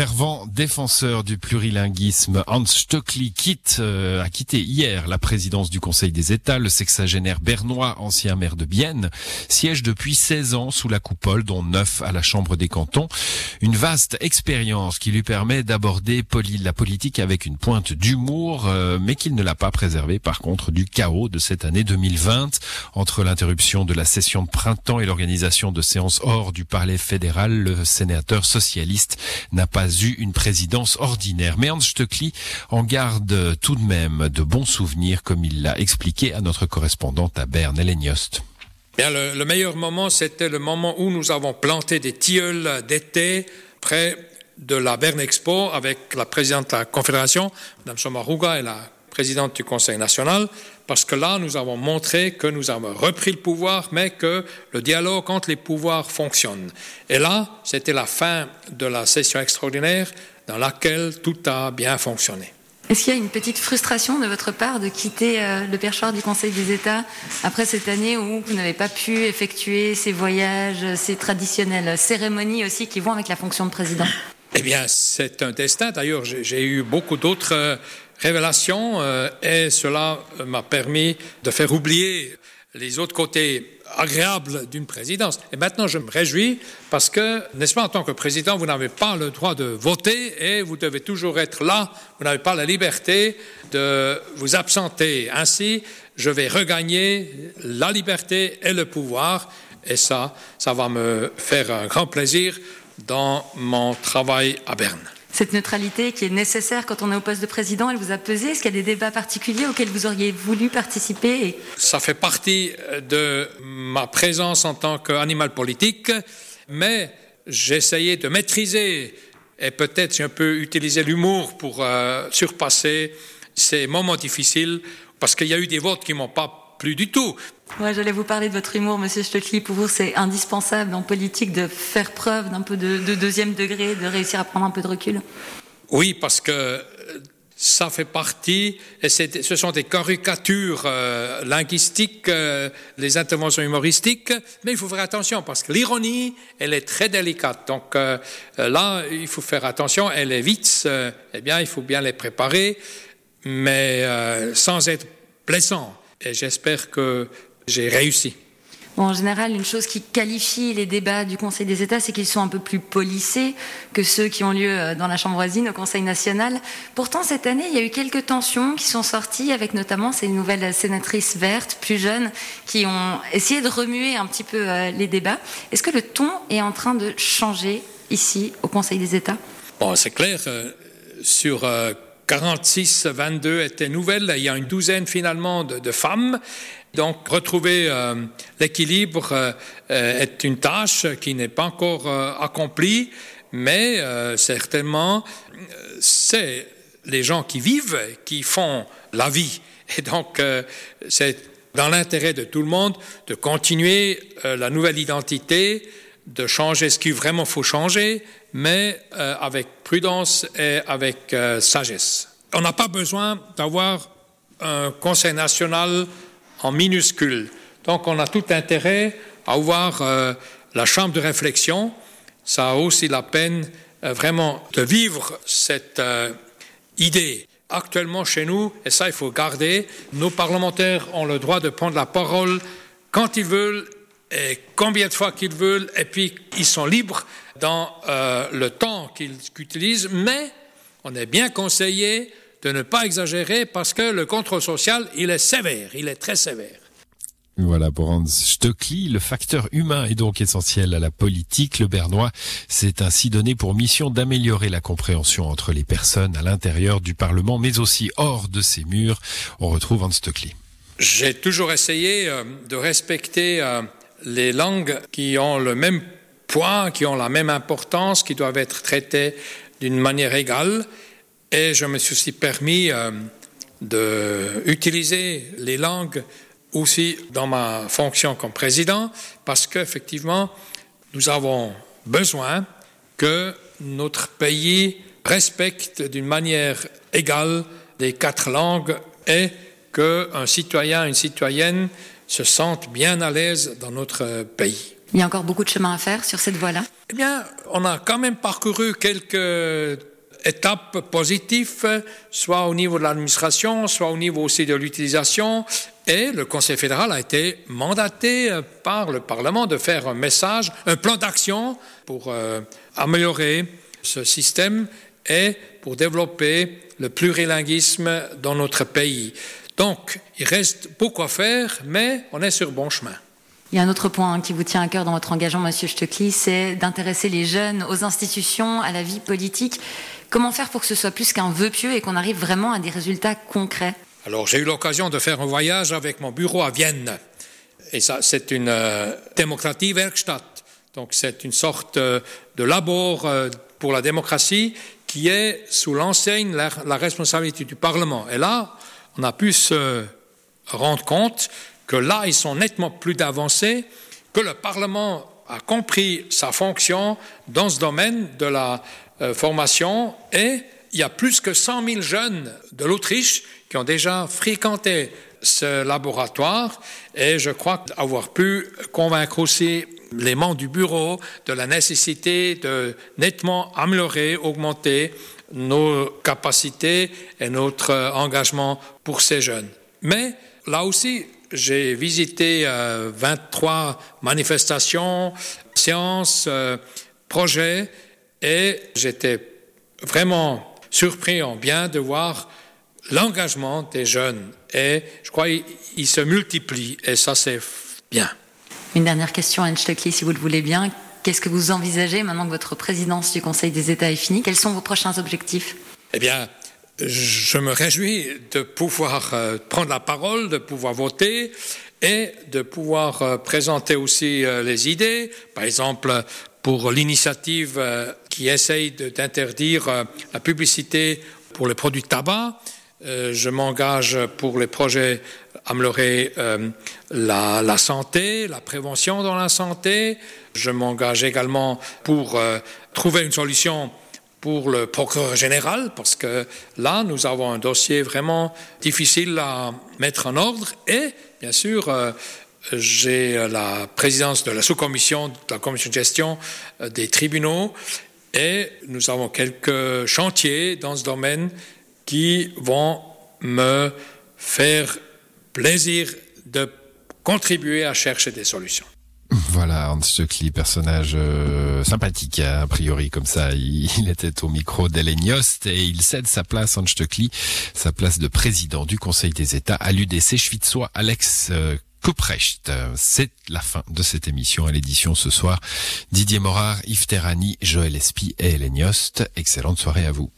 Fervent défenseur du plurilinguisme, Hans Stöckli quitte, euh, a quitté hier la présidence du Conseil des États. Le sexagénaire bernois, ancien maire de Bienne, siège depuis 16 ans sous la coupole, dont 9 à la Chambre des cantons. Une vaste expérience qui lui permet d'aborder la politique avec une pointe d'humour, euh, mais qu'il ne l'a pas préservé par contre du chaos de cette année 2020, entre l'interruption de la session de printemps et l'organisation de séances hors du Palais fédéral. Le sénateur socialiste n'a pas eu une présidence ordinaire. Mais Hans Stöckli en garde tout de même de bons souvenirs, comme il l'a expliqué à notre correspondante à Berne, Hélène Yost. Bien, le, le, meilleur moment, c'était le moment où nous avons planté des tilleuls d'été près de la Berne Expo avec la présidente de la Confédération, Mme Somaruga, et la présidente du Conseil national, parce que là, nous avons montré que nous avons repris le pouvoir, mais que le dialogue entre les pouvoirs fonctionne. Et là, c'était la fin de la session extraordinaire dans laquelle tout a bien fonctionné. Est-ce qu'il y a une petite frustration de votre part de quitter euh, le perchoir du Conseil des États après cette année où vous n'avez pas pu effectuer ces voyages, ces traditionnelles cérémonies aussi qui vont avec la fonction de président? Eh bien, c'est un destin. D'ailleurs, j'ai eu beaucoup d'autres euh, révélation euh, et cela m'a permis de faire oublier les autres côtés agréables d'une présidence. Et maintenant, je me réjouis parce que, n'est-ce pas, en tant que président, vous n'avez pas le droit de voter et vous devez toujours être là. Vous n'avez pas la liberté de vous absenter. Ainsi, je vais regagner la liberté et le pouvoir. Et ça, ça va me faire un grand plaisir dans mon travail à Berne cette neutralité qui est nécessaire quand on est au poste de président, elle vous a pesé? Est-ce qu'il y a des débats particuliers auxquels vous auriez voulu participer Ça fait partie de ma présence en tant qu'animal politique, mais essayé de maîtriser et peut-être si on peut utiliser l'humour pour euh, surpasser ces moments difficiles, parce qu'il y a eu des votes qui m'ont pas plus du tout. Ouais, j'allais vous parler de votre humour, Monsieur Stöckli. Pour vous, c'est indispensable en politique de faire preuve d'un peu de, de, deuxième degré, de réussir à prendre un peu de recul. Oui, parce que ça fait partie, et ce sont des caricatures euh, linguistiques, euh, les interventions humoristiques, mais il faut faire attention parce que l'ironie, elle est très délicate. Donc euh, là, il faut faire attention. Et les vite, eh bien, il faut bien les préparer, mais sans être blessant. Et j'espère que j'ai réussi. Bon, en général, une chose qui qualifie les débats du Conseil des États, c'est qu'ils sont un peu plus polissés que ceux qui ont lieu euh, dans la Chambre voisine, au Conseil national. Pourtant, cette année, il y a eu quelques tensions qui sont sorties, avec notamment ces nouvelles sénatrices vertes, plus jeunes, qui ont essayé de remuer un petit peu euh, les débats. Est-ce que le ton est en train de changer ici, au Conseil des États? Bon, c'est clair. Euh, sur 46, 22 étaient nouvelles. Il y a une douzaine finalement de, femmes. Donc retrouver euh, l'équilibre euh, est une tâche qui n'est pas encore euh, accomplie, mais euh, certainement c'est les gens qui vivent qui font la vie. Et donc euh, c'est dans l'intérêt de tout le monde de continuer euh, la nouvelle identité, de changer ce qu'il vraiment faut changer, mais euh, avec prudence et avec euh, sagesse. On n'a pas besoin d'avoir un Conseil national en minuscule. Donc on a tout intérêt à avoir euh, la chambre de réflexion. Ça a aussi la peine euh, vraiment de vivre cette euh, idée. Actuellement chez nous, et ça il faut garder, nos parlementaires ont le droit de prendre la parole quand ils veulent et combien de fois qu'ils veulent, et puis ils sont libres dans euh, le temps qu'ils utilisent, mais on est bien conseillé de ne pas exagérer parce que le contrôle social, il est sévère, il est très sévère. Voilà pour Hans Stöckli, le facteur humain est donc essentiel à la politique. Le Bernois s'est ainsi donné pour mission d'améliorer la compréhension entre les personnes à l'intérieur du Parlement, mais aussi hors de ses murs. On retrouve Hans Stöckli. J'ai toujours essayé euh, de respecter euh, les langues qui ont le même poids, qui ont la même importance, qui doivent être traitées d'une manière égale. Et je me suis aussi permis euh, d'utiliser les langues aussi dans ma fonction comme président, parce qu'effectivement, nous avons besoin que notre pays respecte d'une manière égale les quatre langues et qu'un citoyen, une citoyenne se sentent bien à l'aise dans notre pays. Il y a encore beaucoup de chemin à faire sur cette voie-là Eh bien, on a quand même parcouru quelques étapes positives, soit au niveau de l'administration, soit au niveau aussi de l'utilisation. Et le Conseil fédéral a été mandaté par le Parlement de faire un message, un plan d'action pour euh, améliorer ce système et pour développer le plurilinguisme dans notre pays. Donc, il reste beaucoup à faire, mais on est sur bon chemin. Il y a un autre point qui vous tient à cœur dans votre engagement, Monsieur Stöckli, c'est d'intéresser les jeunes aux institutions, à la vie politique. Comment faire pour que ce soit plus qu'un vœu pieux et qu'on arrive vraiment à des résultats concrets? Alors, j'ai eu l'occasion de faire un voyage avec mon bureau à Vienne. Et ça, c'est une euh, démocratie Werkstatt. Donc, c'est une sorte euh, de labor euh, pour la démocratie qui est sous l'enseigne la, la responsabilité du Parlement. Et là, on a pu se rendre compte que là, ils sont nettement plus avancés, que le Parlement a compris sa fonction dans ce domaine de la euh, formation et il y a plus que 100 000 jeunes de l'Autriche qui ont déjà fréquenté ce laboratoire et je crois avoir pu convaincre aussi les membres du bureau de la nécessité de nettement améliorer, augmenter nos capacités et notre engagement pour ces jeunes. Mais là aussi, j'ai visité euh, 23 manifestations, séances, euh, projets, et j'étais vraiment surpris en bien de voir l'engagement des jeunes. Et je crois qu'il se multiplie, et ça c'est bien. Une dernière question, Anne si vous le voulez bien. Qu'est-ce que vous envisagez maintenant que votre présidence du Conseil des États est finie? Quels sont vos prochains objectifs? Eh bien, je me réjouis de pouvoir euh, prendre la parole, de pouvoir voter et de pouvoir euh, présenter aussi euh, les idées. Par exemple, pour l'initiative qui essaye d'interdire la publicité pour les produits de tabac, je m'engage pour les projets améliorer la, la, santé, la prévention dans la santé. Je m'engage également pour trouver une solution pour le procureur général, parce que là, nous avons un dossier vraiment difficile à mettre en ordre. Et, bien sûr, euh, j'ai la présidence de la sous-commission, de la commission de gestion euh, des tribunaux, et nous avons quelques chantiers dans ce domaine qui vont me faire plaisir de contribuer à chercher des solutions. Voilà, Hans Stöckli, personnage euh, sympathique, hein, a priori, comme ça. Il, était au micro d'Hélène Yost et il cède sa place, Hans Stöckli, sa place de président du Conseil des États à l'UDC Schwitzois Alex euh. C'est la fin de cette émission à l'édition ce soir. Didier Morard, Yves Terrani, Joël Espy et Hélène Yost. Excellente soirée à vous.